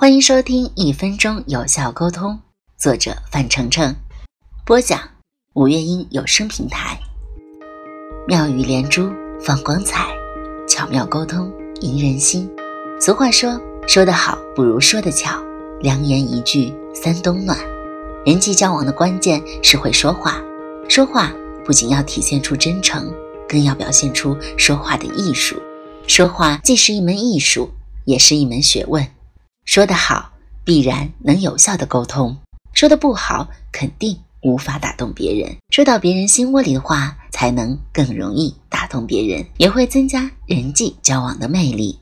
欢迎收听《一分钟有效沟通》，作者范丞丞，播讲五月音有声平台。妙语连珠，放光彩，巧妙沟通，赢人心。俗话说：“说得好不如说得巧。”良言一句三冬暖。人际交往的关键是会说话，说话不仅要体现出真诚，更要表现出说话的艺术。说话既是一门艺术，也是一门学问。说得好，必然能有效的沟通；说的不好，肯定无法打动别人。说到别人心窝里的话，才能更容易打动别人，也会增加人际交往的魅力。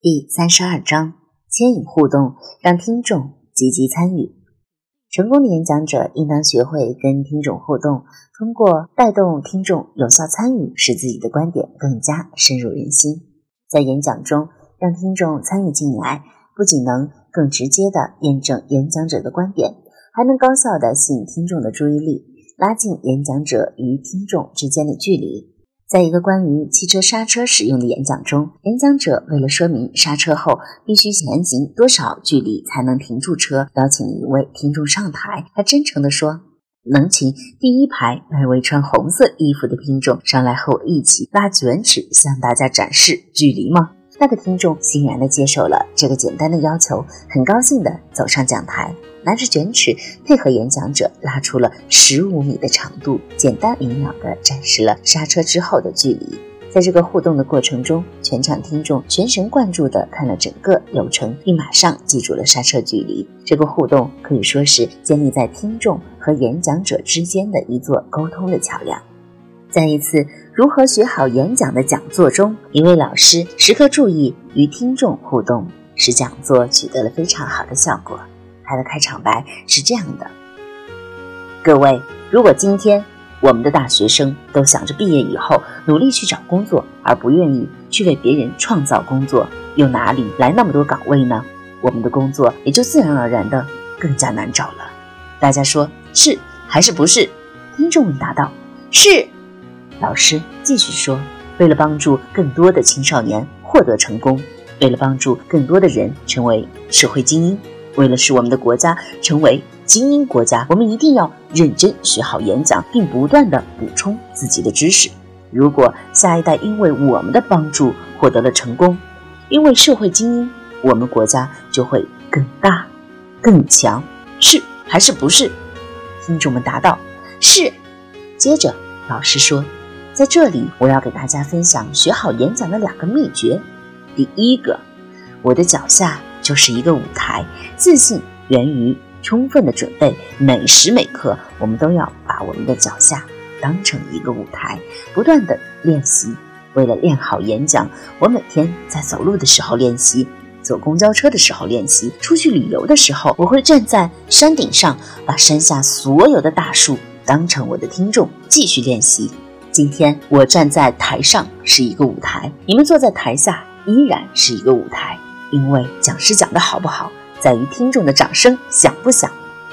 第三十二章：牵引互动，让听众积极参与。成功的演讲者应当学会跟听众互动，通过带动听众有效参与，使自己的观点更加深入人心。在演讲中，让听众参与进来，不仅能更直接地验证演讲者的观点，还能高效地吸引听众的注意力，拉近演讲者与听众之间的距离。在一个关于汽车刹车使用的演讲中，演讲者为了说明刹车后必须前行多少距离才能停住车，邀请一位听众上台。他真诚地说：“能请第一排那位穿红色衣服的听众上来和我一起拉卷尺，向大家展示距离吗？”那个听众欣然地接受了这个简单的要求，很高兴地走上讲台。拿着卷尺，配合演讲者拉出了十五米的长度，简单明了地展示了刹车之后的距离。在这个互动的过程中，全场听众全神贯注地看了整个流程，并马上记住了刹车距离。这个互动可以说是建立在听众和演讲者之间的一座沟通的桥梁。在一次如何学好演讲的讲座中，一位老师时刻注意与听众互动，使讲座取得了非常好的效果。他的开场白是这样的：各位，如果今天我们的大学生都想着毕业以后努力去找工作，而不愿意去为别人创造工作，又哪里来那么多岗位呢？我们的工作也就自然而然的更加难找了。大家说是还是不是？听众们答道：是。老师继续说：为了帮助更多的青少年获得成功，为了帮助更多的人成为社会精英。为了使我们的国家成为精英国家，我们一定要认真学好演讲，并不断的补充自己的知识。如果下一代因为我们的帮助获得了成功，因为社会精英，我们国家就会更大、更强。是还是不是？听众们答道：是。接着老师说，在这里我要给大家分享学好演讲的两个秘诀。第一个，我的脚下。就是一个舞台，自信源于充分的准备。每时每刻，我们都要把我们的脚下当成一个舞台，不断的练习。为了练好演讲，我每天在走路的时候练习，坐公交车的时候练习，出去旅游的时候，我会站在山顶上，把山下所有的大树当成我的听众，继续练习。今天我站在台上是一个舞台，你们坐在台下依然是一个舞台。因为讲师讲的好不好，在于听众的掌声响不响。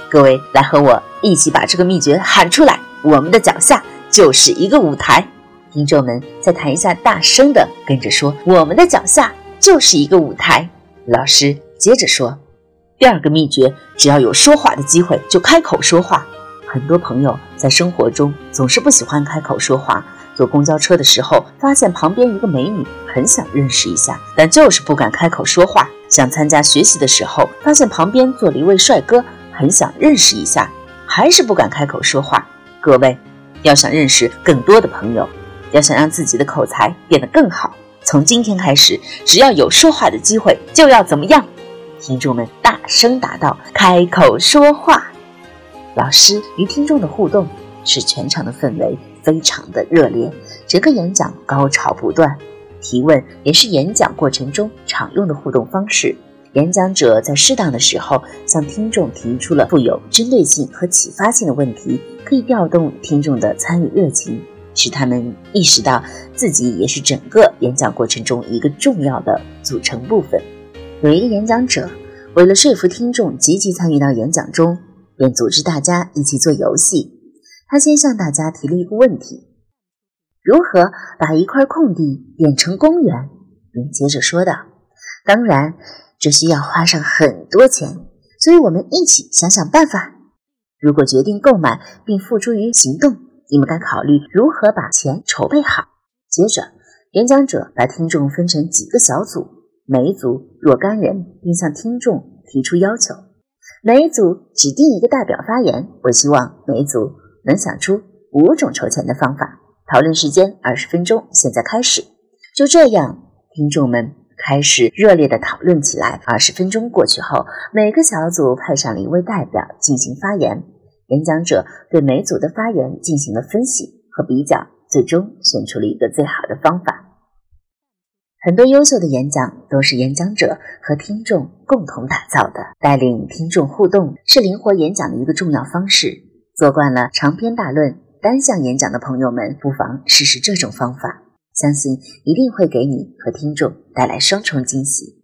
各位来和我一起把这个秘诀喊出来。我们的脚下就是一个舞台，听众们在台下大声的跟着说：“我们的脚下就是一个舞台。”老师接着说：“第二个秘诀，只要有说话的机会，就开口说话。很多朋友在生活中总是不喜欢开口说话。”坐公交车的时候，发现旁边一个美女，很想认识一下，但就是不敢开口说话。想参加学习的时候，发现旁边坐了一位帅哥，很想认识一下，还是不敢开口说话。各位，要想认识更多的朋友，要想让自己的口才变得更好，从今天开始，只要有说话的机会，就要怎么样？听众们大声答道：“开口说话。”老师与听众的互动，是全场的氛围。非常的热烈，整个演讲高潮不断。提问也是演讲过程中常用的互动方式。演讲者在适当的时候向听众提出了富有针对性和启发性的问题，可以调动听众的参与热情，使他们意识到自己也是整个演讲过程中一个重要的组成部分。有一个演讲者为了说服听众积极参与到演讲中，便组织大家一起做游戏。他先向大家提了一个问题：如何把一块空地变成公园？并接着说道：“当然，这需要花上很多钱，所以我们一起想想办法。如果决定购买并付诸于行动，你们该考虑如何把钱筹备好。”接着，演讲者把听众分成几个小组，每组若干人，并向听众提出要求。每组指定一个代表发言。我希望每组能想出五种筹钱的方法。讨论时间二十分钟，现在开始。就这样。听众们开始热烈的讨论起来。二十分钟过去后，每个小组派上了一位代表进行发言。演讲者对每组的发言进行了分析和比较，最终选出了一个最好的方法。很多优秀的演讲都是演讲者和听众共同打造的。带领听众互动是灵活演讲的一个重要方式。做惯了长篇大论、单向演讲的朋友们，不妨试试这种方法。相信一定会给你和听众带来双重惊喜。